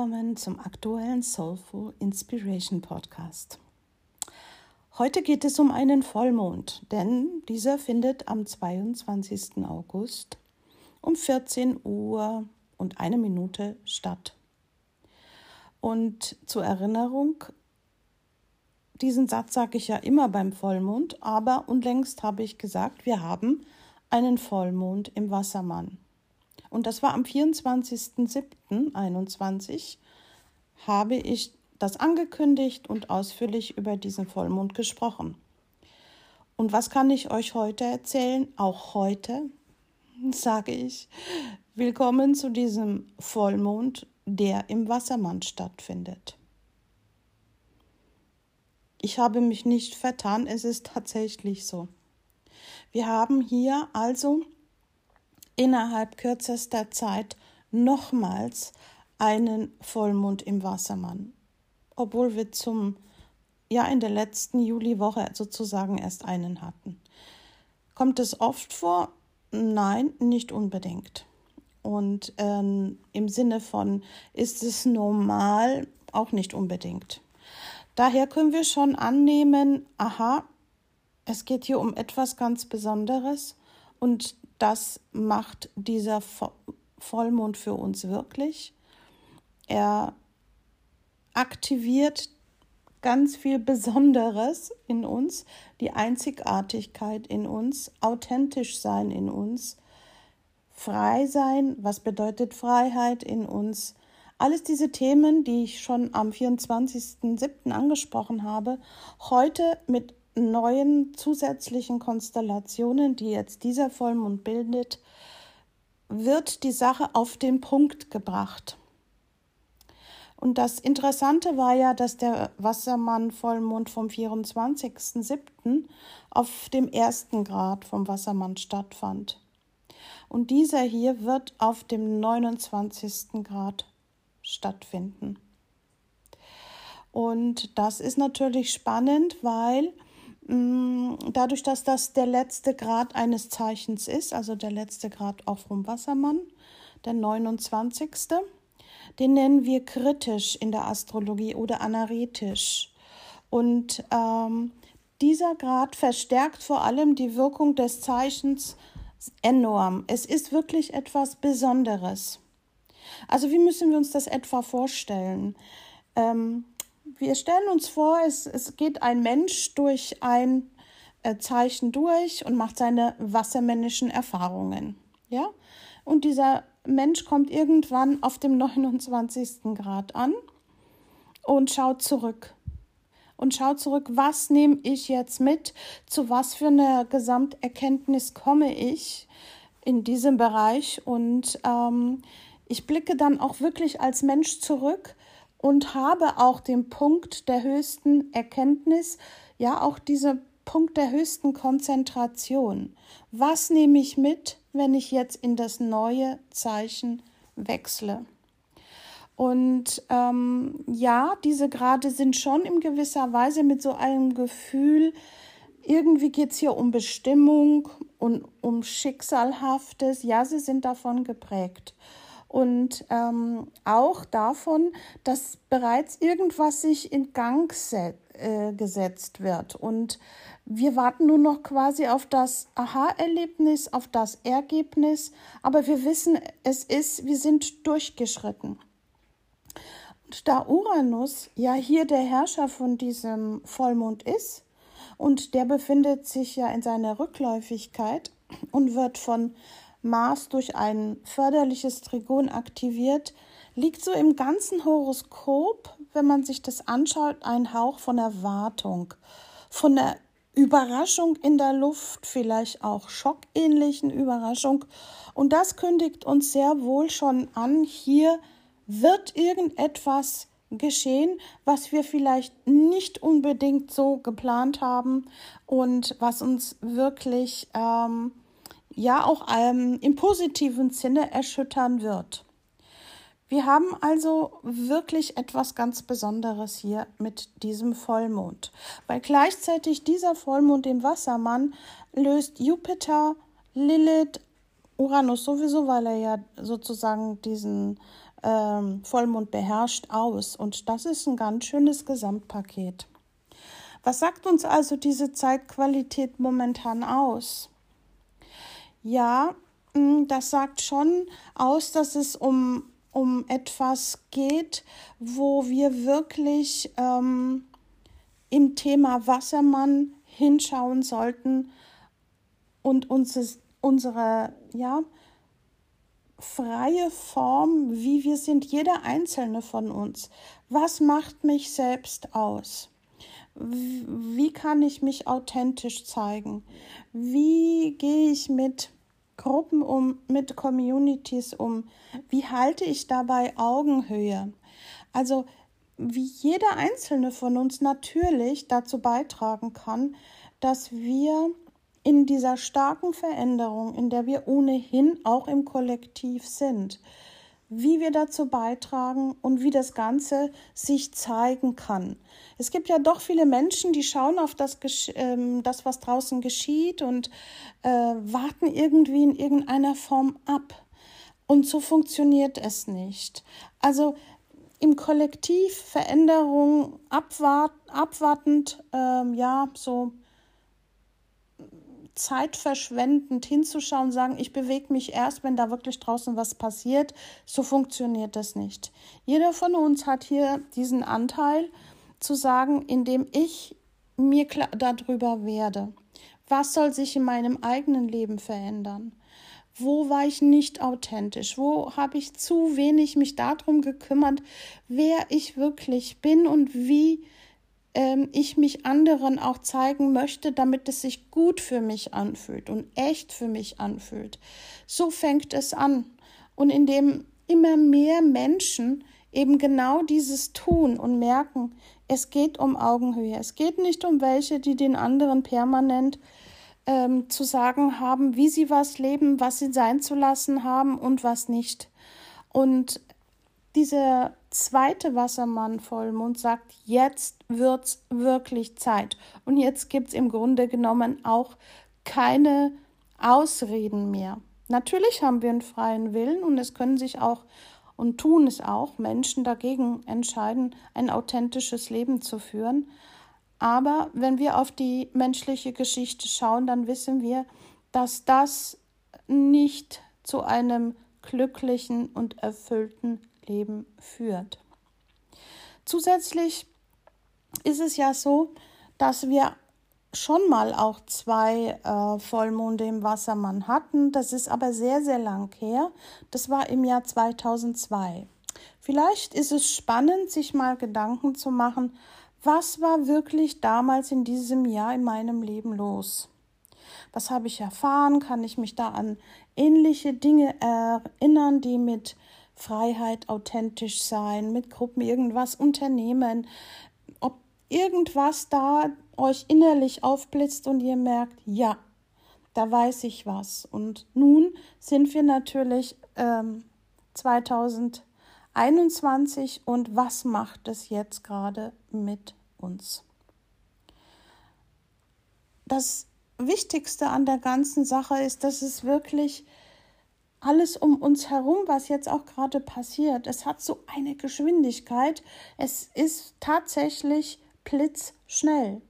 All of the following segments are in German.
willkommen zum aktuellen Soulful Inspiration Podcast. Heute geht es um einen Vollmond, denn dieser findet am 22. August um 14 Uhr und eine Minute statt. Und zur Erinnerung, diesen Satz sage ich ja immer beim Vollmond, aber unlängst habe ich gesagt, wir haben einen Vollmond im Wassermann. Und das war am 24.07.21 habe ich das angekündigt und ausführlich über diesen Vollmond gesprochen. Und was kann ich euch heute erzählen? Auch heute sage ich, willkommen zu diesem Vollmond, der im Wassermann stattfindet. Ich habe mich nicht vertan, es ist tatsächlich so. Wir haben hier also innerhalb kürzester Zeit nochmals einen Vollmond im Wassermann, obwohl wir zum ja in der letzten Juliwoche sozusagen erst einen hatten. Kommt es oft vor? Nein, nicht unbedingt. Und ähm, im Sinne von, ist es normal? Auch nicht unbedingt. Daher können wir schon annehmen, aha, es geht hier um etwas ganz Besonderes und das macht dieser Vollmond für uns wirklich. Er aktiviert ganz viel Besonderes in uns, die Einzigartigkeit in uns, authentisch sein in uns, frei sein, was bedeutet Freiheit in uns. Alles diese Themen, die ich schon am 24.07. angesprochen habe, heute mit neuen zusätzlichen Konstellationen, die jetzt dieser Vollmond bildet, wird die Sache auf den Punkt gebracht. Und das Interessante war ja, dass der Wassermann-Vollmond vom 24.07. auf dem ersten Grad vom Wassermann stattfand. Und dieser hier wird auf dem 29. Grad stattfinden. Und das ist natürlich spannend, weil dadurch, dass das der letzte Grad eines Zeichens ist, also der letzte Grad auch vom Wassermann, der 29. Den nennen wir kritisch in der Astrologie oder anaretisch. Und ähm, dieser Grad verstärkt vor allem die Wirkung des Zeichens enorm. Es ist wirklich etwas Besonderes. Also wie müssen wir uns das etwa vorstellen? Ähm, wir stellen uns vor, es, es geht ein Mensch durch ein äh, Zeichen durch und macht seine wassermännischen Erfahrungen. Ja? Und dieser Mensch kommt irgendwann auf dem 29. Grad an und schaut zurück. Und schaut zurück, was nehme ich jetzt mit, zu was für einer Gesamterkenntnis komme ich in diesem Bereich. Und ähm, ich blicke dann auch wirklich als Mensch zurück und habe auch den Punkt der höchsten Erkenntnis, ja auch diese Punkt der höchsten Konzentration. Was nehme ich mit, wenn ich jetzt in das neue Zeichen wechsle? Und ähm, ja, diese Grade sind schon in gewisser Weise mit so einem Gefühl, irgendwie geht es hier um Bestimmung und um Schicksalhaftes. Ja, sie sind davon geprägt und ähm, auch davon, dass bereits irgendwas sich in Gang äh, gesetzt wird. Und wir warten nur noch quasi auf das Aha-Erlebnis, auf das Ergebnis, aber wir wissen, es ist, wir sind durchgeschritten. Und da Uranus ja hier der Herrscher von diesem Vollmond ist, und der befindet sich ja in seiner Rückläufigkeit und wird von Mars durch ein förderliches Trigon aktiviert, liegt so im ganzen Horoskop, wenn man sich das anschaut, ein Hauch von Erwartung, von der Überraschung in der Luft, vielleicht auch schockähnlichen Überraschung. Und das kündigt uns sehr wohl schon an, hier wird irgendetwas geschehen, was wir vielleicht nicht unbedingt so geplant haben und was uns wirklich ähm, ja auch ähm, im positiven Sinne erschüttern wird. Wir haben also wirklich etwas ganz Besonderes hier mit diesem Vollmond, weil gleichzeitig dieser Vollmond im Wassermann löst Jupiter, Lilith, Uranus sowieso, weil er ja sozusagen diesen ähm, Vollmond beherrscht aus. Und das ist ein ganz schönes Gesamtpaket. Was sagt uns also diese Zeitqualität momentan aus? Ja, mm, das sagt schon aus, dass es um, um etwas geht, wo wir wirklich ähm, im Thema Wassermann hinschauen sollten und uns unsere ja, freie Form, wie wir sind, jeder einzelne von uns. Was macht mich selbst aus? Wie kann ich mich authentisch zeigen? Wie gehe ich mit Gruppen um, mit Communities um? Wie halte ich dabei Augenhöhe? Also, wie jeder einzelne von uns natürlich dazu beitragen kann, dass wir in dieser starken Veränderung, in der wir ohnehin auch im Kollektiv sind, wie wir dazu beitragen und wie das Ganze sich zeigen kann. Es gibt ja doch viele Menschen, die schauen auf das, ähm, das was draußen geschieht und äh, warten irgendwie in irgendeiner Form ab. Und so funktioniert es nicht. Also im Kollektiv Veränderung abwart, abwartend, ähm, ja, so zeitverschwendend hinzuschauen, sagen, ich bewege mich erst, wenn da wirklich draußen was passiert. So funktioniert das nicht. Jeder von uns hat hier diesen Anteil zu sagen, indem ich mir klar darüber werde. Was soll sich in meinem eigenen Leben verändern? Wo war ich nicht authentisch? Wo habe ich zu wenig mich darum gekümmert, wer ich wirklich bin und wie ähm, ich mich anderen auch zeigen möchte, damit es sich gut für mich anfühlt und echt für mich anfühlt. So fängt es an. Und indem immer mehr Menschen eben genau dieses tun und merken, es geht um Augenhöhe. Es geht nicht um welche, die den anderen permanent ähm, zu sagen haben, wie sie was leben, was sie sein zu lassen haben und was nicht. Und dieser zweite Wassermann-Vollmond sagt, jetzt wird's wirklich Zeit. Und jetzt gibt's im Grunde genommen auch keine Ausreden mehr. Natürlich haben wir einen freien Willen und es können sich auch und tun es auch Menschen dagegen entscheiden, ein authentisches Leben zu führen. Aber wenn wir auf die menschliche Geschichte schauen, dann wissen wir, dass das nicht zu einem glücklichen und erfüllten Leben führt. Zusätzlich ist es ja so, dass wir schon mal auch zwei äh, Vollmonde im Wassermann hatten. Das ist aber sehr, sehr lang her. Das war im Jahr 2002. Vielleicht ist es spannend, sich mal Gedanken zu machen, was war wirklich damals in diesem Jahr in meinem Leben los? Was habe ich erfahren? Kann ich mich da an ähnliche Dinge erinnern, die mit Freiheit, authentisch sein, mit Gruppen irgendwas unternehmen, ob irgendwas da euch innerlich aufblitzt und ihr merkt, ja, da weiß ich was. Und nun sind wir natürlich ähm, 2021 und was macht es jetzt gerade mit uns? Das Wichtigste an der ganzen Sache ist, dass es wirklich alles um uns herum, was jetzt auch gerade passiert, es hat so eine Geschwindigkeit. Es ist tatsächlich blitzschnell.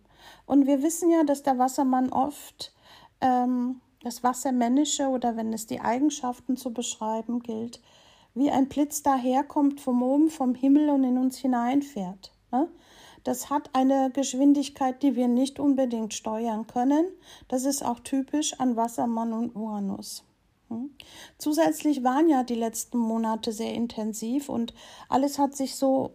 Und wir wissen ja, dass der Wassermann oft ähm, das Wassermännische oder wenn es die Eigenschaften zu beschreiben gilt, wie ein Blitz daherkommt vom oben, vom Himmel und in uns hineinfährt. Ne? Das hat eine Geschwindigkeit, die wir nicht unbedingt steuern können. Das ist auch typisch an Wassermann und Uranus. Hm? Zusätzlich waren ja die letzten Monate sehr intensiv und alles hat sich so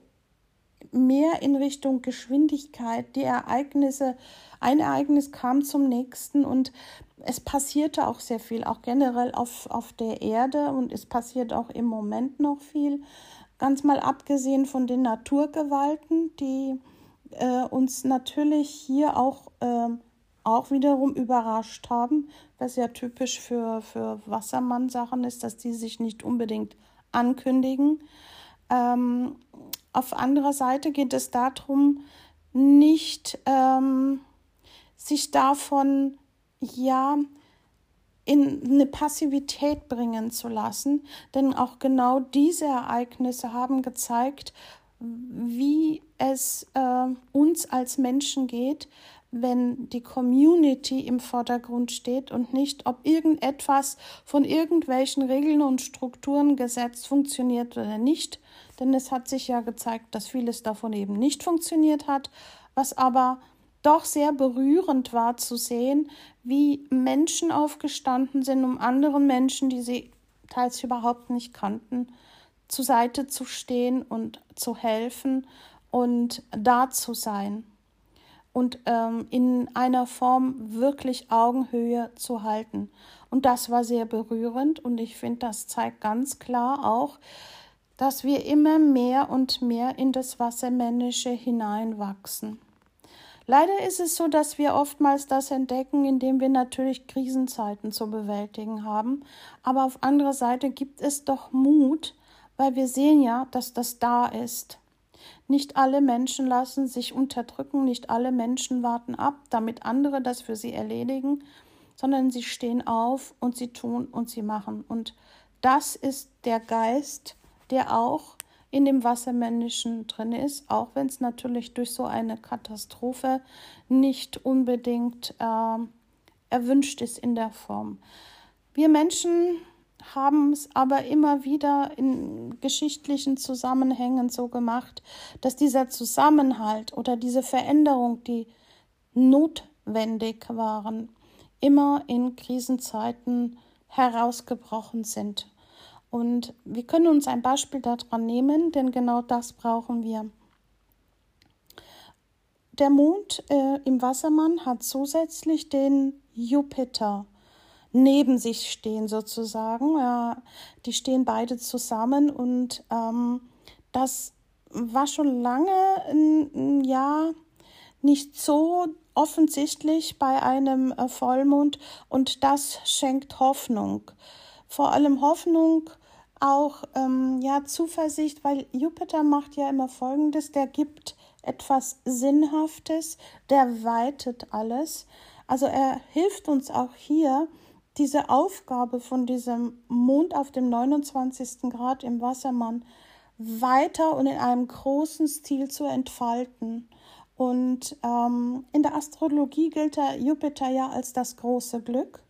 mehr in Richtung Geschwindigkeit. Die Ereignisse, ein Ereignis kam zum nächsten und es passierte auch sehr viel, auch generell auf, auf der Erde und es passiert auch im Moment noch viel. Ganz mal abgesehen von den Naturgewalten, die äh, uns natürlich hier auch äh, auch wiederum überrascht haben, was ja typisch für, für Wassermann-Sachen ist, dass die sich nicht unbedingt ankündigen. Ähm, auf anderer Seite geht es darum, nicht ähm, sich davon ja in eine Passivität bringen zu lassen, denn auch genau diese Ereignisse haben gezeigt, wie es äh, uns als Menschen geht, wenn die Community im Vordergrund steht und nicht, ob irgendetwas von irgendwelchen Regeln und Strukturen gesetzt funktioniert oder nicht. Denn es hat sich ja gezeigt, dass vieles davon eben nicht funktioniert hat, was aber doch sehr berührend war zu sehen, wie Menschen aufgestanden sind, um anderen Menschen, die sie teils überhaupt nicht kannten, zur Seite zu stehen und zu helfen und da zu sein und ähm, in einer Form wirklich Augenhöhe zu halten. Und das war sehr berührend und ich finde, das zeigt ganz klar auch, dass wir immer mehr und mehr in das Wassermännische hineinwachsen. Leider ist es so, dass wir oftmals das entdecken, indem wir natürlich Krisenzeiten zu bewältigen haben. Aber auf anderer Seite gibt es doch Mut, weil wir sehen ja, dass das da ist. Nicht alle Menschen lassen sich unterdrücken, nicht alle Menschen warten ab, damit andere das für sie erledigen, sondern sie stehen auf und sie tun und sie machen. Und das ist der Geist, der auch in dem Wassermännischen drin ist, auch wenn es natürlich durch so eine Katastrophe nicht unbedingt äh, erwünscht ist in der Form. Wir Menschen haben es aber immer wieder in geschichtlichen Zusammenhängen so gemacht, dass dieser Zusammenhalt oder diese Veränderung, die notwendig waren, immer in Krisenzeiten herausgebrochen sind. Und wir können uns ein Beispiel daran nehmen, denn genau das brauchen wir. Der Mond äh, im Wassermann hat zusätzlich den Jupiter neben sich stehen sozusagen. Ja, die stehen beide zusammen und ähm, das war schon lange ja nicht so offensichtlich bei einem äh, Vollmond und das schenkt Hoffnung. Vor allem Hoffnung auch ähm, ja Zuversicht, weil Jupiter macht ja immer Folgendes: Der gibt etwas Sinnhaftes, der weitet alles. Also er hilft uns auch hier, diese Aufgabe von diesem Mond auf dem 29. Grad im Wassermann weiter und in einem großen Stil zu entfalten. Und ähm, in der Astrologie gilt der Jupiter ja als das große Glück.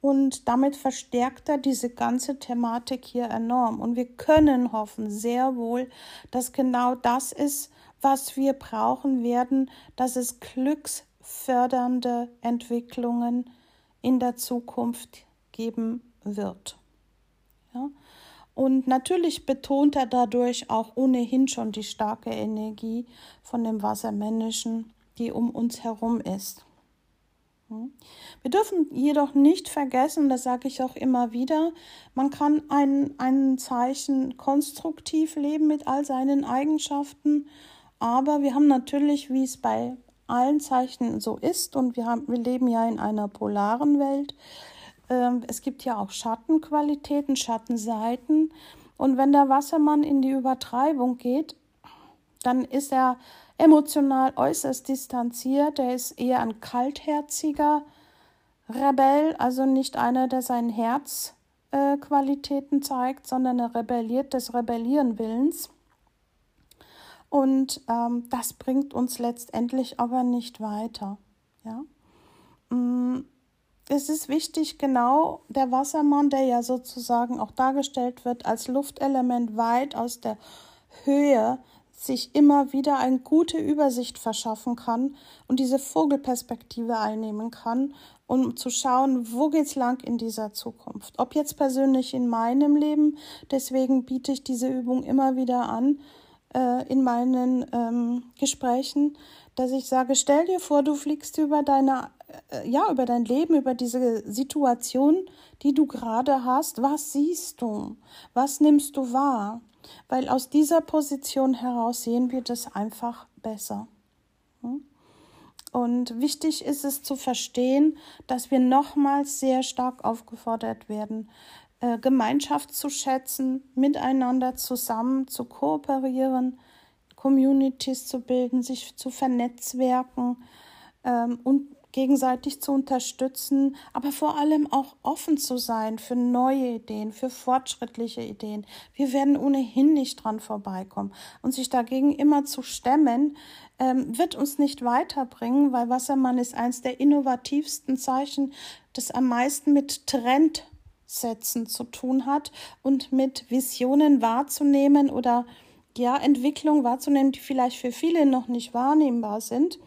Und damit verstärkt er diese ganze Thematik hier enorm. Und wir können hoffen sehr wohl, dass genau das ist, was wir brauchen werden, dass es glücksfördernde Entwicklungen in der Zukunft geben wird. Ja? Und natürlich betont er dadurch auch ohnehin schon die starke Energie von dem Wassermännischen, die um uns herum ist. Wir dürfen jedoch nicht vergessen, das sage ich auch immer wieder, man kann ein, ein Zeichen konstruktiv leben mit all seinen Eigenschaften, aber wir haben natürlich, wie es bei allen Zeichen so ist, und wir, haben, wir leben ja in einer polaren Welt, äh, es gibt ja auch Schattenqualitäten, Schattenseiten, und wenn der Wassermann in die Übertreibung geht, dann ist er emotional äußerst distanziert. Er ist eher ein kaltherziger Rebell, also nicht einer, der seinen Herzqualitäten äh, zeigt, sondern er rebelliert des Rebellieren Willens. Und ähm, das bringt uns letztendlich aber nicht weiter. Ja? Mm, es ist wichtig, genau der Wassermann, der ja sozusagen auch dargestellt wird als Luftelement weit aus der Höhe sich immer wieder eine gute Übersicht verschaffen kann und diese Vogelperspektive einnehmen kann, um zu schauen, wo geht's lang in dieser Zukunft. Ob jetzt persönlich in meinem Leben, deswegen biete ich diese Übung immer wieder an äh, in meinen ähm, Gesprächen, dass ich sage, stell dir vor, du fliegst über deine äh, ja, über dein Leben, über diese Situation, die du gerade hast. Was siehst du? Was nimmst du wahr? weil aus dieser Position heraus sehen wir das einfach besser. Hm? Und wichtig ist es zu verstehen, dass wir nochmals sehr stark aufgefordert werden, äh, Gemeinschaft zu schätzen, miteinander zusammen zu kooperieren, Communities zu bilden, sich zu vernetzwerken ähm, und gegenseitig zu unterstützen, aber vor allem auch offen zu sein für neue Ideen, für fortschrittliche Ideen. Wir werden ohnehin nicht dran vorbeikommen. Und sich dagegen immer zu stemmen, ähm, wird uns nicht weiterbringen, weil Wassermann ist eines der innovativsten Zeichen, das am meisten mit Trendsätzen zu tun hat und mit Visionen wahrzunehmen oder ja, Entwicklung wahrzunehmen, die vielleicht für viele noch nicht wahrnehmbar sind.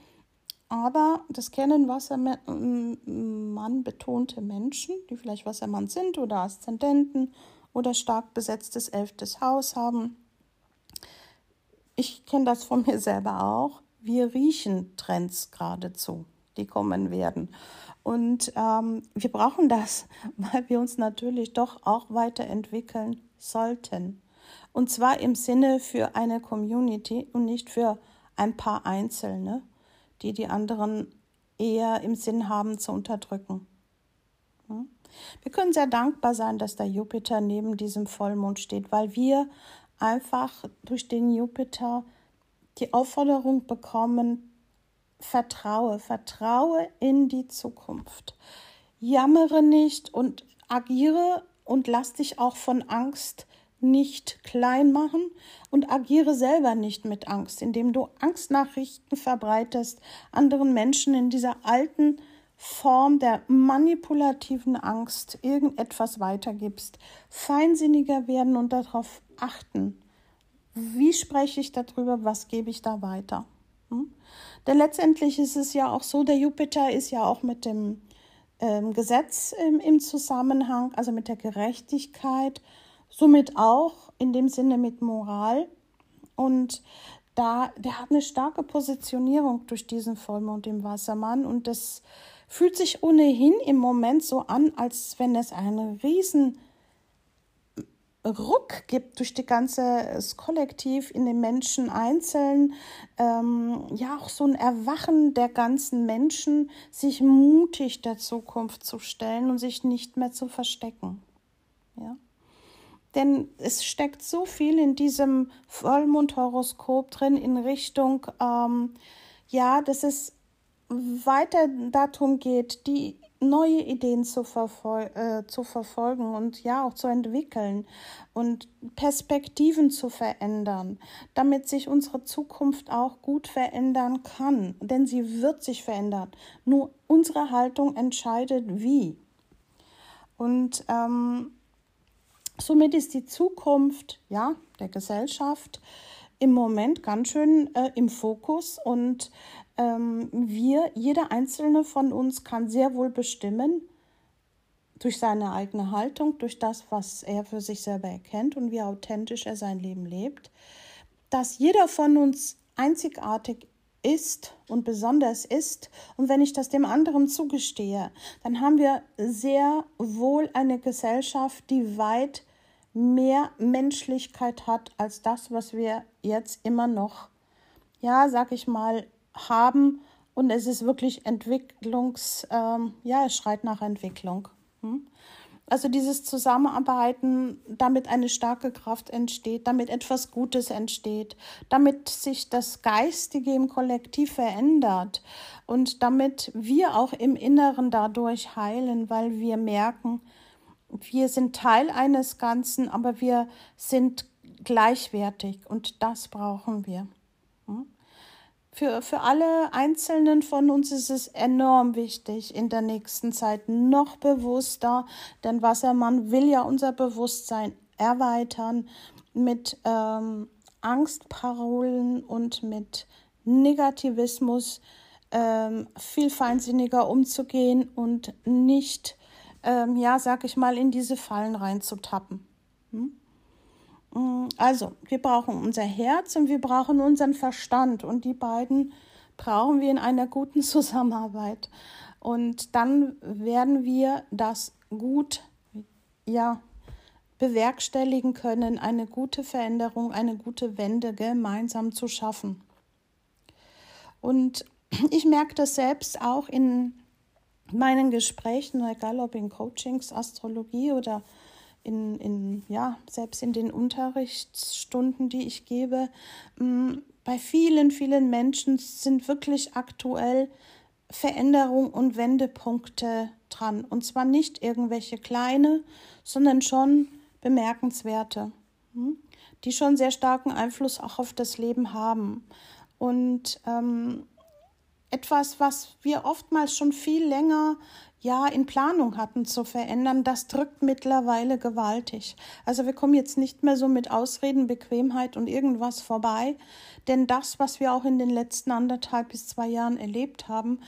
Aber das kennen Wassermann betonte Menschen, die vielleicht Wassermann sind oder Aszendenten oder stark besetztes elftes Haus haben. Ich kenne das von mir selber auch. Wir riechen Trends geradezu, die kommen werden. Und ähm, wir brauchen das, weil wir uns natürlich doch auch weiterentwickeln sollten. Und zwar im Sinne für eine Community und nicht für ein paar Einzelne, die die anderen eher im Sinn haben zu unterdrücken. Hm? Wir können sehr dankbar sein, dass der Jupiter neben diesem Vollmond steht, weil wir einfach durch den Jupiter die Aufforderung bekommen, vertraue, vertraue in die Zukunft. Jammere nicht und agiere und lass dich auch von Angst nicht klein machen und agiere selber nicht mit Angst, indem du Angstnachrichten verbreitest, anderen Menschen in dieser alten Form der manipulativen Angst irgendetwas weitergibst, feinsinniger werden und darauf achten, wie spreche ich darüber, was gebe ich da weiter. Hm? Denn letztendlich ist es ja auch so, der Jupiter ist ja auch mit dem ähm, Gesetz im, Zusammenhang, also mit der Gerechtigkeit somit auch in dem Sinne mit Moral. Und da, der hat eine starke Positionierung durch diesen Vollmond im Wassermann und das fühlt sich ohnehin im Moment so an, als wenn es einen riesen Ruck gibt durch die ganze das Kollektiv in den Menschen einzeln, ähm, ja auch so ein Erwachen der ganzen Menschen, sich mutig der Zukunft zu stellen und sich nicht mehr zu verstecken. Ja. Denn es steckt so viel in diesem Vollmondhoroskop drin in Richtung, ähm, ja, dass es weiter darum geht, die neue Ideen zu, verfol äh, zu verfolgen und ja auch zu entwickeln und Perspektiven zu verändern, damit sich unsere Zukunft auch gut verändern kann. Denn sie wird sich verändern. Nur unsere Haltung entscheidet wie. Und ähm, Somit ist die Zukunft ja, der Gesellschaft im Moment ganz schön äh, im Fokus und wir, jeder einzelne von uns kann sehr wohl bestimmen, durch seine eigene Haltung, durch das, was er für sich selber erkennt und wie authentisch er sein Leben lebt, dass jeder von uns einzigartig ist und besonders ist. Und wenn ich das dem anderen zugestehe, dann haben wir sehr wohl eine Gesellschaft, die weit mehr Menschlichkeit hat als das, was wir jetzt immer noch, ja, sag ich mal, haben. Und es ist wirklich Entwicklungs, ähm, ja, es schreit nach Entwicklung. Hm? Also dieses Zusammenarbeiten, damit eine starke Kraft entsteht, damit etwas Gutes entsteht, damit sich das Geistige im Kollektiv verändert und damit wir auch im Inneren dadurch heilen, weil wir merken, wir sind Teil eines Ganzen, aber wir sind gleichwertig und das brauchen wir. Für, für alle Einzelnen von uns ist es enorm wichtig, in der nächsten Zeit noch bewusster, denn Wassermann will ja unser Bewusstsein erweitern mit ähm, Angstparolen und mit Negativismus ähm, viel feinsinniger umzugehen und nicht ähm, ja, sag ich mal, in diese Fallen reinzutappen. Hm? Mm, also, wir brauchen unser Herz und wir brauchen unseren Verstand und die beiden brauchen wir in einer guten Zusammenarbeit. Und dann werden wir das gut, ja, bewerkstelligen können, eine gute Veränderung, eine gute Wende gemeinsam zu schaffen. Und ich merke das selbst auch in meinen Gesprächen, egal ob in Coachings, Astrologie oder in, in, ja, selbst in den Unterrichtsstunden, die ich gebe, mm, bei vielen, vielen Menschen sind wirklich aktuell Veränderung und Wendepunkte dran. Und zwar nicht irgendwelche kleine, sondern schon bemerkenswerte, hm, die schon sehr starken Einfluss auch auf das Leben haben. Und ähm, etwas, was wir oftmals schon viel länger ja in Planung hatten zu verändern, das drückt mittlerweile gewaltig. Also wir kommen jetzt nicht mehr so mit Ausreden, Bequemheit und irgendwas vorbei, denn das, was wir auch in den letzten anderthalb bis zwei Jahren erlebt haben,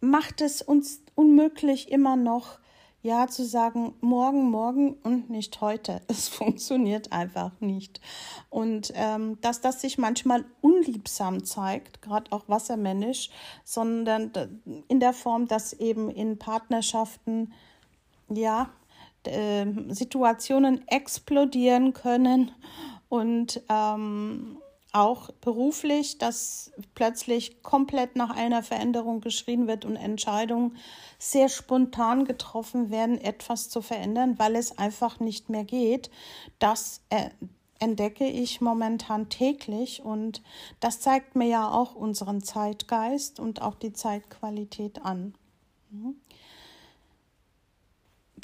macht es uns unmöglich immer noch ja zu sagen, morgen, morgen und nicht heute. Es funktioniert einfach nicht. Und ähm, dass das sich manchmal unliebsam zeigt, gerade auch wassermännisch, sondern in der Form, dass eben in Partnerschaften, ja, äh, Situationen explodieren können und ähm, auch beruflich, dass plötzlich komplett nach einer Veränderung geschrien wird und Entscheidungen sehr spontan getroffen werden, etwas zu verändern, weil es einfach nicht mehr geht. Das äh, entdecke ich momentan täglich und das zeigt mir ja auch unseren Zeitgeist und auch die Zeitqualität an. Mhm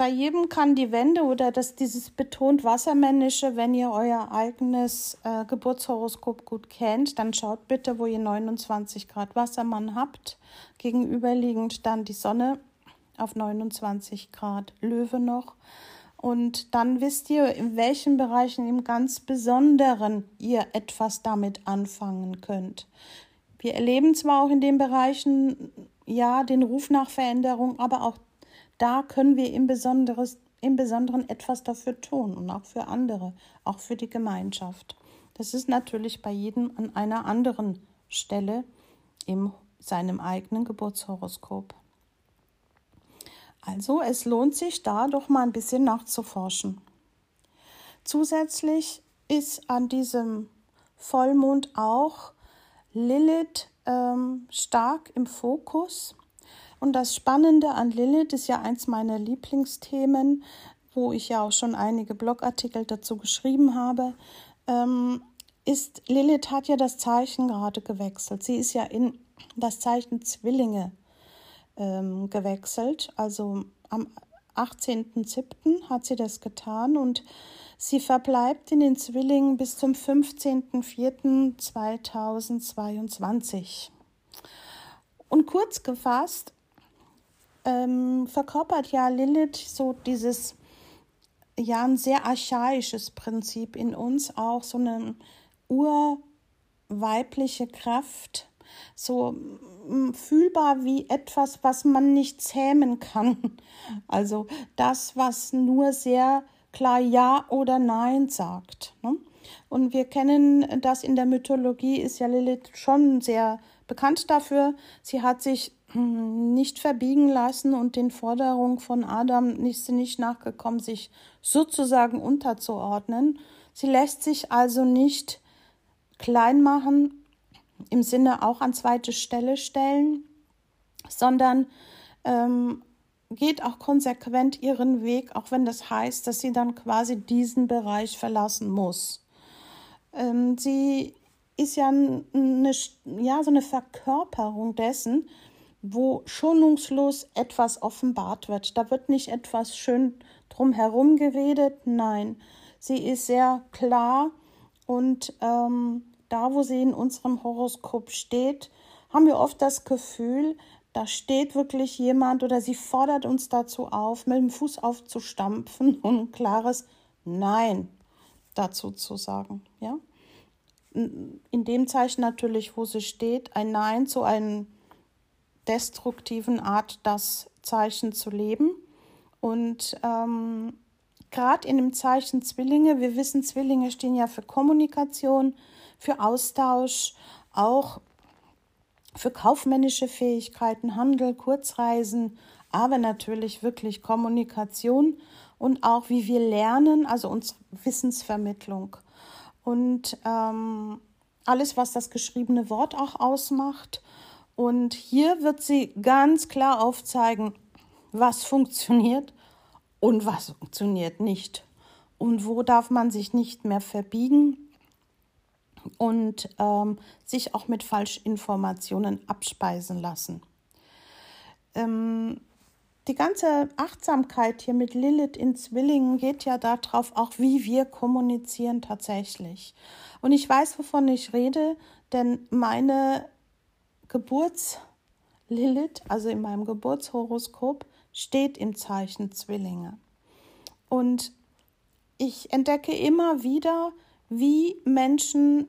bei jedem kann die Wende oder das, dieses betont Wassermännische, wenn ihr euer eigenes äh, Geburtshoroskop gut kennt, dann schaut bitte, wo ihr 29 Grad Wassermann habt. Gegenüberliegend dann die Sonne auf 29 Grad Löwe noch. Und dann wisst ihr, in welchen Bereichen im ganz Besonderen ihr etwas damit anfangen könnt. Wir erleben zwar auch in den Bereichen ja den Ruf nach Veränderung, aber auch da können wir im, Besonderes, im Besonderen etwas dafür tun und auch für andere, auch für die Gemeinschaft. Das ist natürlich bei jedem an einer anderen Stelle in seinem eigenen Geburtshoroskop. Also es lohnt sich da doch mal ein bisschen nachzuforschen. Zusätzlich ist an diesem Vollmond auch Lilith ähm, stark im Fokus. Und das Spannende an Lilith ist ja eins meiner Lieblingsthemen, wo ich ja auch schon einige Blogartikel dazu geschrieben habe. Ähm, ist Lilith hat ja das Zeichen gerade gewechselt. Sie ist ja in das Zeichen Zwillinge ähm, gewechselt. Also am 18.07. hat sie das getan und sie verbleibt in den Zwillingen bis zum 15.04.2022. Und kurz gefasst ähm, verkörpert ja Lilith so dieses, ja, ein sehr archaisches Prinzip in uns, auch so eine urweibliche Kraft, so mm, fühlbar wie etwas, was man nicht zähmen kann. Also das, was nur sehr klar Ja oder Nein sagt. Ne? Und wir kennen das in der Mythologie, ist ja Lilith schon sehr bekannt dafür. Sie hat sich nicht verbiegen lassen und den Forderungen von Adam sie nicht nachgekommen, sich sozusagen unterzuordnen. Sie lässt sich also nicht klein machen, im Sinne auch an zweite Stelle stellen, sondern ähm, geht auch konsequent ihren Weg, auch wenn das heißt, dass sie dann quasi diesen Bereich verlassen muss. Ähm, sie ist ja, eine, ja so eine Verkörperung dessen, wo schonungslos etwas offenbart wird. Da wird nicht etwas schön drumherum geredet, nein, sie ist sehr klar und ähm, da, wo sie in unserem Horoskop steht, haben wir oft das Gefühl, da steht wirklich jemand oder sie fordert uns dazu auf, mit dem Fuß aufzustampfen und ein klares Nein dazu zu sagen. Ja? In dem Zeichen natürlich, wo sie steht, ein Nein zu einem destruktiven Art das Zeichen zu leben. Und ähm, gerade in dem Zeichen Zwillinge, wir wissen, Zwillinge stehen ja für Kommunikation, für Austausch, auch für kaufmännische Fähigkeiten, Handel, Kurzreisen, aber natürlich wirklich Kommunikation und auch wie wir lernen, also unsere Wissensvermittlung. Und ähm, alles, was das geschriebene Wort auch ausmacht und hier wird sie ganz klar aufzeigen, was funktioniert und was funktioniert nicht. Und wo darf man sich nicht mehr verbiegen und ähm, sich auch mit Falschinformationen abspeisen lassen. ähm, die ganze Achtsamkeit hier mit Lilith in Zwillingen geht ja darauf, auch wie wir kommunizieren tatsächlich. Und ich weiß, wovon ich rede, denn meine Geburts-Lilith, also in meinem Geburtshoroskop, steht im Zeichen Zwillinge. Und ich entdecke immer wieder, wie Menschen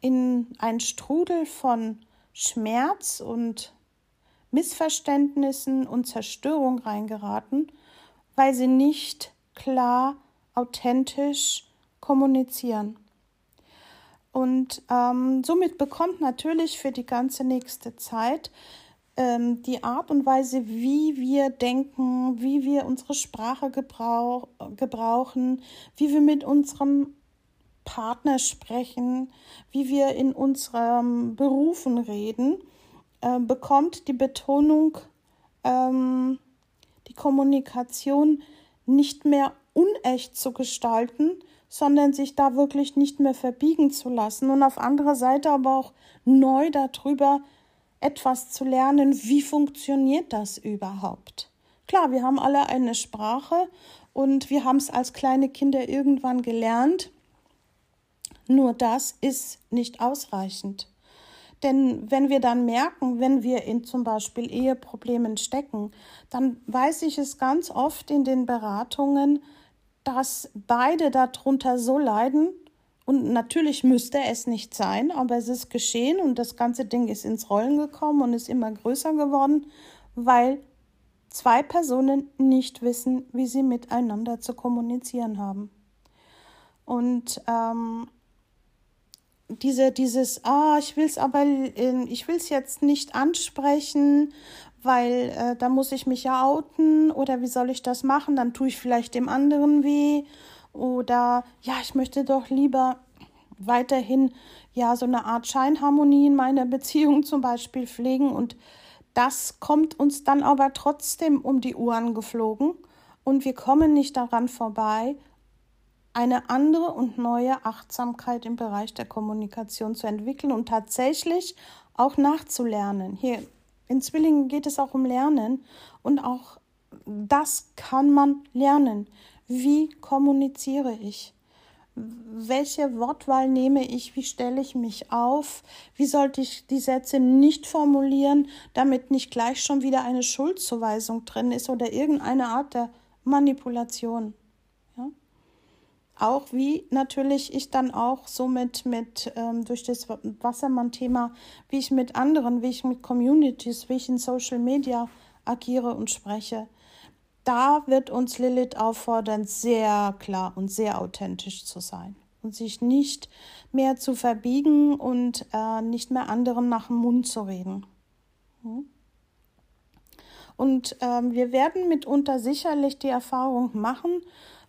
in einen Strudel von Schmerz und Missverständnissen und Zerstörung reingeraten, weil sie nicht klar, authentisch kommunizieren. Und ähm, somit bekommt natürlich für die ganze nächste Zeit ähm, die Art und Weise, wie wir denken, wie wir unsere Sprache gebrauch, gebrauchen, wie wir mit unserem Partner sprechen, wie wir in unseren Berufen reden, äh, bekommt die Betonung, ähm, die Kommunikation nicht mehr unecht zu gestalten, sondern sich da wirklich nicht mehr verbiegen zu lassen und auf anderer Seite aber auch neu darüber etwas zu lernen, wie funktioniert das überhaupt. Klar, wir haben alle eine Sprache und wir haben es als kleine Kinder irgendwann gelernt, nur das ist nicht ausreichend. Denn wenn wir dann merken, wenn wir in zum Beispiel Eheproblemen stecken, dann weiß ich es ganz oft in den Beratungen, dass beide darunter so leiden. Und natürlich müsste es nicht sein, aber es ist geschehen und das ganze Ding ist ins Rollen gekommen und ist immer größer geworden, weil zwei Personen nicht wissen, wie sie miteinander zu kommunizieren haben. Und ähm, diese, dieses, ah, ich will es aber, ich will es jetzt nicht ansprechen, weil äh, da muss ich mich ja outen oder wie soll ich das machen? Dann tue ich vielleicht dem anderen weh oder ja, ich möchte doch lieber weiterhin ja so eine Art Scheinharmonie in meiner Beziehung zum Beispiel pflegen und das kommt uns dann aber trotzdem um die Ohren geflogen und wir kommen nicht daran vorbei, eine andere und neue Achtsamkeit im Bereich der Kommunikation zu entwickeln und tatsächlich auch nachzulernen. Hier in Zwillingen geht es auch um Lernen und auch das kann man lernen. Wie kommuniziere ich? Welche Wortwahl nehme ich? Wie stelle ich mich auf? Wie sollte ich die Sätze nicht formulieren, damit nicht gleich schon wieder eine Schuldzuweisung drin ist oder irgendeine Art der Manipulation? Auch wie natürlich ich dann auch somit mit ähm, durch das Wassermann-Thema, wie ich mit anderen, wie ich mit Communities, wie ich in Social Media agiere und spreche. Da wird uns Lilith auffordern, sehr klar und sehr authentisch zu sein und sich nicht mehr zu verbiegen und äh, nicht mehr anderen nach dem Mund zu reden. Hm? Und ähm, wir werden mitunter sicherlich die Erfahrung machen,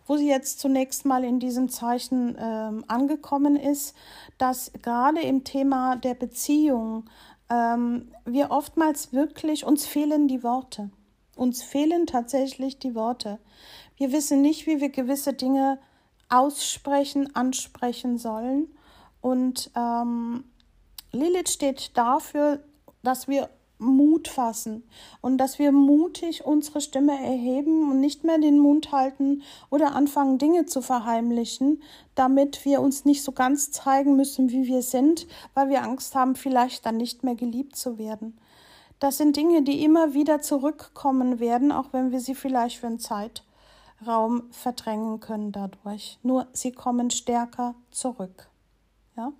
wo sie jetzt zunächst mal in diesem Zeichen ähm, angekommen ist, dass gerade im Thema der Beziehung ähm, wir oftmals wirklich, uns fehlen die Worte. Uns fehlen tatsächlich die Worte. Wir wissen nicht, wie wir gewisse Dinge aussprechen, ansprechen sollen. Und ähm, Lilith steht dafür, dass wir Mut fassen und dass wir mutig unsere Stimme erheben und nicht mehr den Mund halten oder anfangen, Dinge zu verheimlichen, damit wir uns nicht so ganz zeigen müssen, wie wir sind, weil wir Angst haben, vielleicht dann nicht mehr geliebt zu werden. Das sind Dinge, die immer wieder zurückkommen werden, auch wenn wir sie vielleicht für einen Zeitraum verdrängen können dadurch. Nur sie kommen stärker zurück. Ja?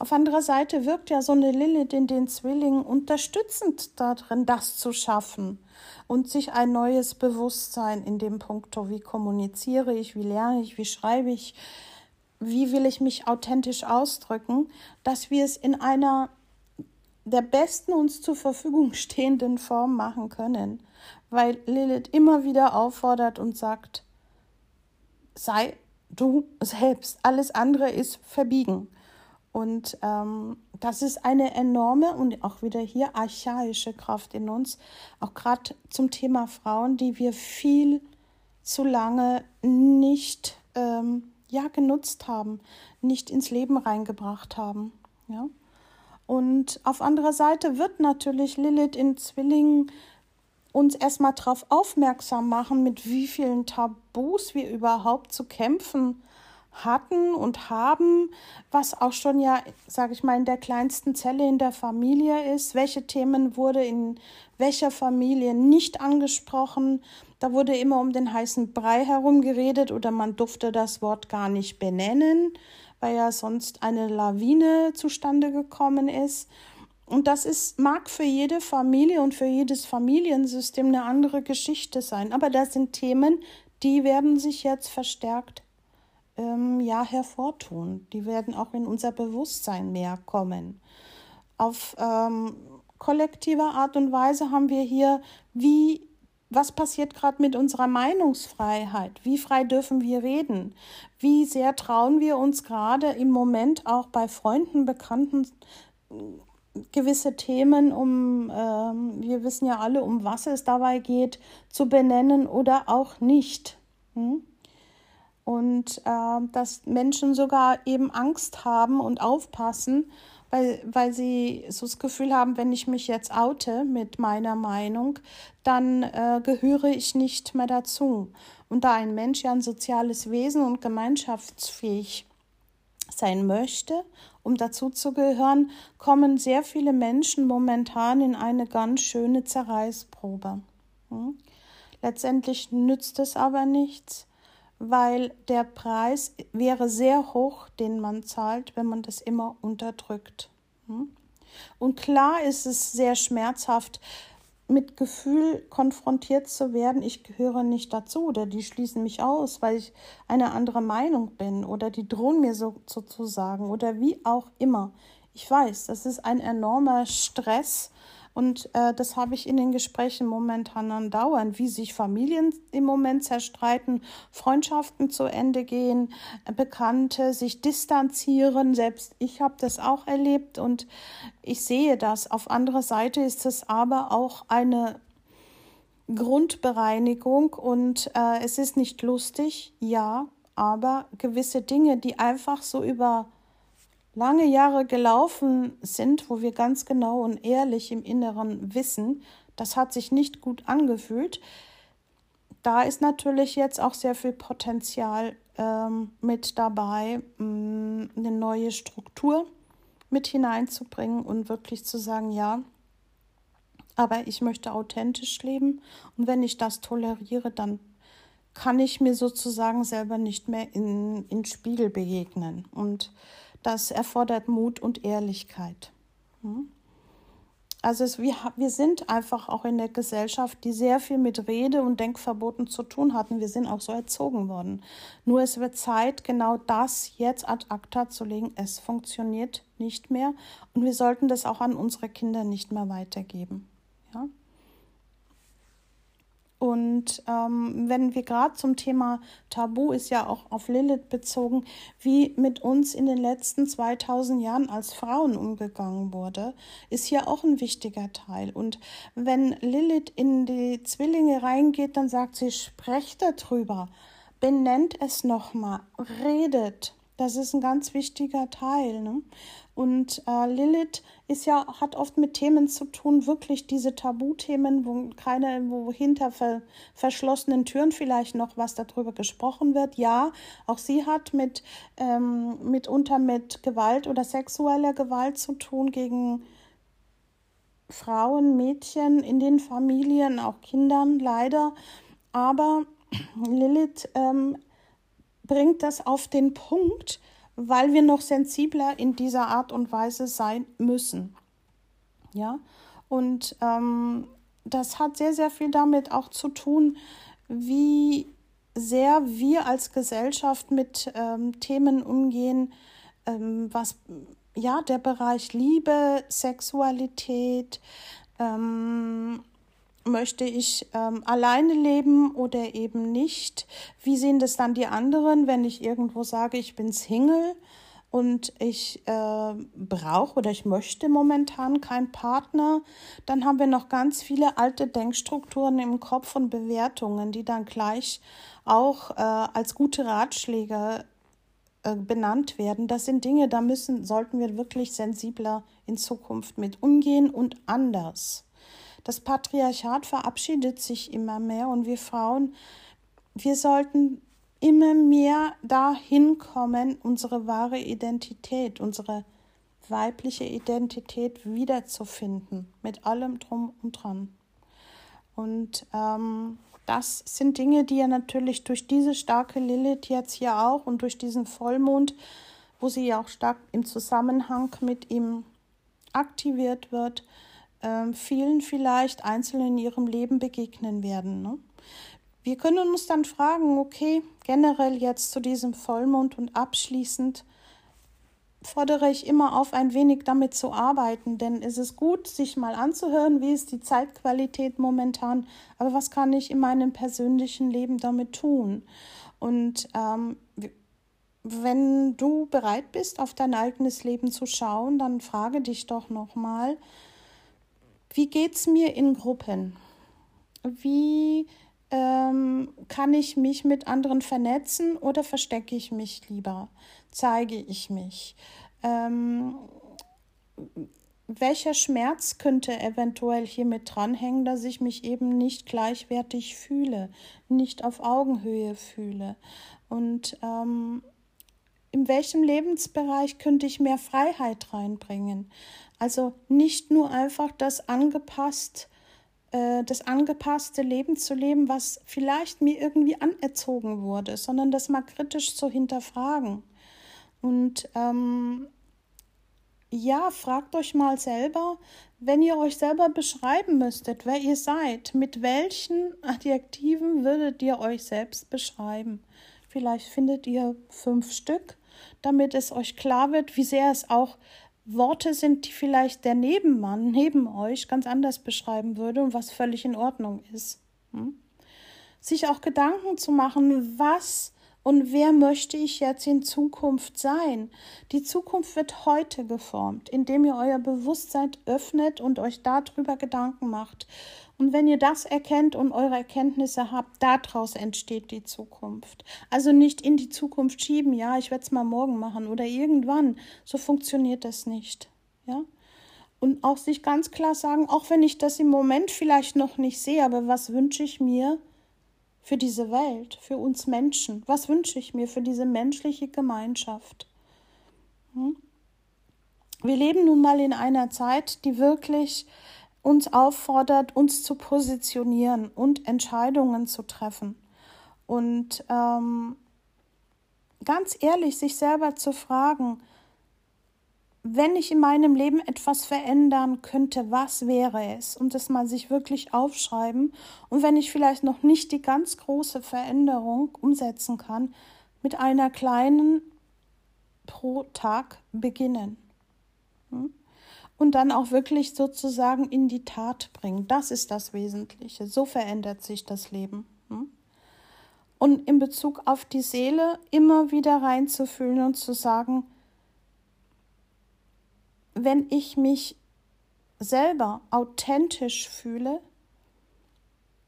Auf anderer Seite wirkt ja so eine Lilith in den Zwillingen unterstützend darin, das zu schaffen und sich ein neues Bewusstsein in dem Punkt, wie kommuniziere ich, wie lerne ich, wie schreibe ich, wie will ich mich authentisch ausdrücken, dass wir es in einer der besten uns zur Verfügung stehenden Form machen können, weil Lilith immer wieder auffordert und sagt, sei du selbst, alles andere ist verbiegen. Und ähm, das ist eine enorme und auch wieder hier archaische Kraft in uns, auch gerade zum Thema Frauen, die wir viel zu lange nicht ähm, ja, genutzt haben, nicht ins Leben reingebracht haben. Ja? Und auf anderer Seite wird natürlich Lilith in Zwillingen uns erstmal darauf aufmerksam machen, mit wie vielen Tabus wir überhaupt zu kämpfen hatten und haben, was auch schon ja, sage ich mal, in der kleinsten Zelle in der Familie ist. Welche Themen wurde in welcher Familie nicht angesprochen? Da wurde immer um den heißen Brei herum geredet oder man durfte das Wort gar nicht benennen, weil ja sonst eine Lawine zustande gekommen ist. Und das ist, mag für jede Familie und für jedes Familiensystem eine andere Geschichte sein. Aber das sind Themen, die werden sich jetzt verstärkt ähm, ja, hervortun. Die werden auch in unser Bewusstsein mehr kommen. Auf ähm, kollektiver Art und Weise haben wir hier, wie, was passiert gerade mit unserer Meinungsfreiheit? Wie frei dürfen wir reden? Wie sehr trauen wir uns gerade im Moment auch bei Freunden, Bekannten, gewisse Themen, um, ähm, wir wissen ja alle, um was es dabei geht, zu benennen oder auch nicht. Hm? Und äh, dass Menschen sogar eben Angst haben und aufpassen, weil, weil sie so das Gefühl haben, wenn ich mich jetzt oute mit meiner Meinung, dann äh, gehöre ich nicht mehr dazu. Und da ein Mensch ja ein soziales Wesen und gemeinschaftsfähig sein möchte, um dazu zu gehören, kommen sehr viele Menschen momentan in eine ganz schöne Zerreißprobe. Hm? Letztendlich nützt es aber nichts, weil der Preis wäre sehr hoch, den man zahlt, wenn man das immer unterdrückt. Hm? Und klar ist es sehr schmerzhaft, mit Gefühl konfrontiert zu werden, ich gehöre nicht dazu oder die schließen mich aus, weil ich eine andere Meinung bin oder die drohen mir so, sozusagen oder wie auch immer. Ich weiß, das ist ein enormer Stress und äh, das habe ich in den Gesprächen momentan andauernd, wie sich Familien im Moment zerstreiten, Freundschaften zu Ende gehen, äh, Bekannte sich distanzieren. Selbst ich habe das auch erlebt und ich sehe das. Auf anderer Seite ist es aber auch eine Grundbereinigung und äh, es ist nicht lustig, ja, aber gewisse Dinge, die einfach so über lange Jahre gelaufen sind, wo wir ganz genau und ehrlich im Inneren wissen, das hat sich nicht gut angefühlt, da ist natürlich jetzt auch sehr viel Potenzial ähm, mit dabei, mh, mm, eine neue Struktur mit hineinzubringen und wirklich zu sagen, ja, aber ich möchte authentisch leben und wenn ich das toleriere, dann kann ich mir sozusagen selber nicht mehr in, in Spiegel begegnen. Und das erfordert Mut und Ehrlichkeit. Hm? Also es, wir, wir sind einfach auch in der Gesellschaft, die sehr viel mit Rede- und Denkverboten zu tun hatten. Wir sind auch so erzogen worden. Nur es wird Zeit, genau das jetzt ad acta zu legen. Es funktioniert nicht mehr und wir sollten das auch an unsere Kinder nicht mehr weitergeben. Ja? Und ähm, wenn wir gerade zum Thema Tabu ist ja auch auf Lilith bezogen, wie mit uns in den letzten 2000 Jahren als Frauen umgegangen wurde, ist hier auch ein wichtiger Teil. Und wenn Lilith in die Zwillinge reingeht, dann sagt sie, sprecht darüber, benennt es nochmal, redet. Das ist ein ganz wichtiger Teil. Ne? Und äh, Lilith ist ja, hat oft mit Themen zu tun, wirklich diese Tabuthemen, wo keine, wo hinter ver, verschlossenen Türen vielleicht noch was darüber gesprochen wird. Ja, auch sie hat mit ähm, mitunter mit Gewalt oder sexueller Gewalt zu tun gegen Frauen, Mädchen in den Familien, auch Kindern leider. Aber Lilith ähm, bringt das auf den Punkt, weil wir noch sensibler in dieser Art und Weise sein müssen. Ja, und ähm, das hat sehr, sehr viel damit auch zu tun, wie sehr wir als Gesellschaft mit ähm, Themen umgehen, ähm, was ja der Bereich Liebe, Sexualität, ähm, möchte ich ähm, alleine leben oder eben nicht? Wie sehen das dann die anderen, wenn ich irgendwo sage, ich bin Single und ich äh, brauche oder ich möchte momentan keinen Partner? Dann haben wir noch ganz viele alte Denkstrukturen im Kopf und Bewertungen, die dann gleich auch äh, als gute Ratschläge äh, benannt werden. Das sind Dinge, da müssen, sollten wir wirklich sensibler in Zukunft mit umgehen und anders. Das Patriarchat verabschiedet sich immer mehr und wir Frauen, wir sollten immer mehr dahin kommen, unsere wahre Identität, unsere weibliche Identität wiederzufinden, mit allem drum und dran. Und ähm, das sind Dinge, die ja natürlich durch diese starke Lilith jetzt hier auch und durch diesen Vollmond, wo sie ja auch stark im Zusammenhang mit ihm aktiviert wird, äh, vielen vielleicht einzeln in ihrem Leben begegnen werden. Ne? Wir können uns dann fragen, okay, generell jetzt zu diesem Vollmond und abschließend, fordere ich immer auf, ein wenig damit zu arbeiten, denn es ist gut, sich mal anzuhören, wie ist die Zeitqualität momentan, aber was kann ich in meinem persönlichen Leben damit tun? Und ähm, wenn du bereit bist, auf dein eigenes Leben zu schauen, dann frage dich doch nochmal, wie geht es mir in Gruppen? Wie ähm, kann ich mich mit anderen vernetzen oder verstecke ich mich lieber? Zeige ich mich? Ähm, welcher Schmerz könnte eventuell hier mit dranhängen, dass ich mich eben nicht gleichwertig fühle, nicht auf Augenhöhe fühle? Und ähm, in welchem Lebensbereich könnte ich mehr Freiheit reinbringen? Also nicht nur einfach das angepasst äh, das angepasste Leben zu leben, was vielleicht mir irgendwie anerzogen wurde, sondern das mal kritisch zu hinterfragen. Und ähm, ja, fragt euch mal selber, wenn ihr euch selber beschreiben müsstet, wer ihr seid, mit welchen Adjektiven würdet ihr euch selbst beschreiben? Vielleicht findet ihr fünf Stück, damit es euch klar wird, wie sehr es auch Worte sind, die vielleicht der Nebenmann neben euch ganz anders beschreiben würde und was völlig in Ordnung ist. Hm? Sich auch Gedanken zu machen, was und wer möchte ich jetzt in Zukunft sein? Die Zukunft wird heute geformt, indem ihr euer Bewusstsein öffnet und euch darüber Gedanken macht. Und wenn ihr das erkennt und eure Erkenntnisse habt, daraus entsteht die Zukunft. Also nicht in die Zukunft schieben, ja, ich werde es mal morgen machen oder irgendwann. So funktioniert das nicht. Ja? Und auch sich ganz klar sagen, auch wenn ich das im Moment vielleicht noch nicht sehe, aber was wünsche ich mir für diese Welt, für uns Menschen? Was wünsche ich mir für diese menschliche Gemeinschaft? Hm? Wir leben nun mal in einer Zeit, die wirklich uns auffordert, uns zu positionieren und Entscheidungen zu treffen. Und ähm, ganz ehrlich, sich selber zu fragen, wenn ich in meinem Leben etwas verändern könnte, was wäre es? Und das mal sich wirklich aufschreiben. Und wenn ich vielleicht noch nicht die ganz große Veränderung umsetzen kann, mit einer kleinen pro Tag beginnen. Hm? Und dann auch wirklich sozusagen in die Tat bringen. Das ist das Wesentliche. So verändert sich das Leben. Hm? Und in Bezug auf die Seele immer wieder reinzufühlen und zu sagen, wenn ich mich selber authentisch fühle,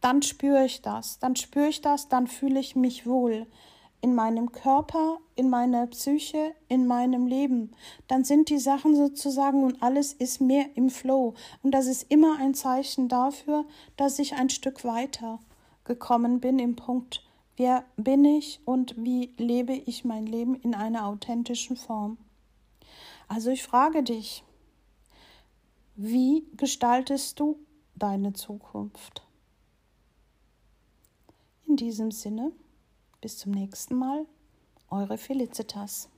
dann spüre ich das, dann spüre ich das, dann fühle ich mich wohl in meinem Körper, in meiner Psyche, in meinem Leben, dann sind die Sachen sozusagen und alles ist mehr im Flow. Und das ist immer ein Zeichen dafür, dass ich ein Stück weiter gekommen bin im Punkt, wer bin ich und wie lebe ich mein Leben in einer authentischen Form. Also ich frage dich, wie gestaltest du deine Zukunft? In diesem Sinne bis zum nächsten Mal, eure Felicitas.